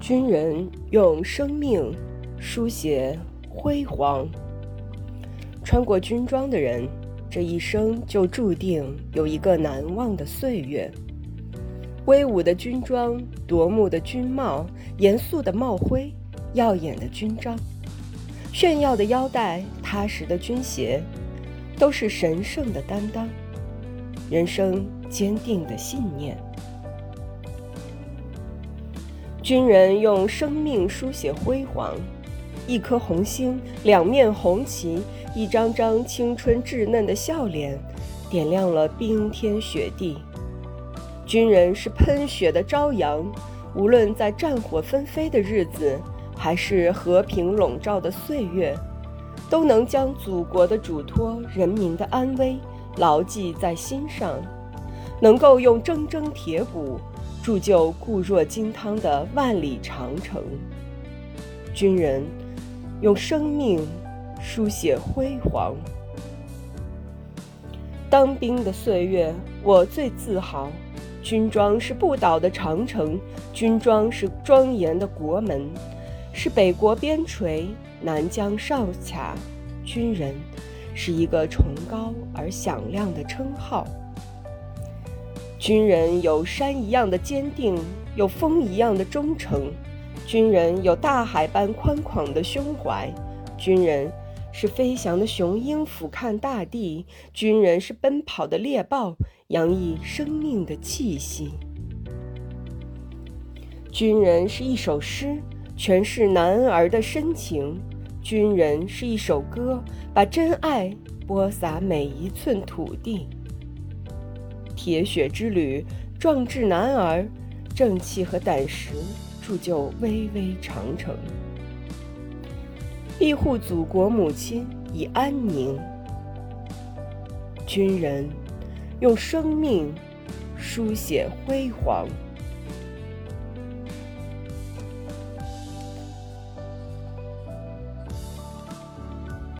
军人用生命书写辉煌。穿过军装的人，这一生就注定有一个难忘的岁月。威武的军装，夺目的军帽，严肃的帽徽，耀眼的军章，炫耀的腰带，踏实的军鞋，都是神圣的担当，人生坚定的信念。军人用生命书写辉煌，一颗红星，两面红旗，一张张青春稚嫩的笑脸，点亮了冰天雪地。军人是喷血的朝阳，无论在战火纷飞的日子，还是和平笼罩的岁月，都能将祖国的嘱托、人民的安危牢记在心上，能够用铮铮铁骨。铸就固若金汤的万里长城。军人用生命书写辉煌。当兵的岁月，我最自豪。军装是不倒的长城，军装是庄严的国门，是北国边陲、南疆哨卡。军人是一个崇高而响亮的称号。军人有山一样的坚定，有风一样的忠诚；军人有大海般宽广的胸怀；军人是飞翔的雄鹰，俯瞰大地；军人是奔跑的猎豹，洋溢生命的气息。军人是一首诗，诠释男儿的深情；军人是一首歌，把真爱播撒每一寸土地。铁血之旅，壮志男儿，正气和胆识铸就巍巍长城，庇护祖国母亲以安宁。军人用生命书写辉煌。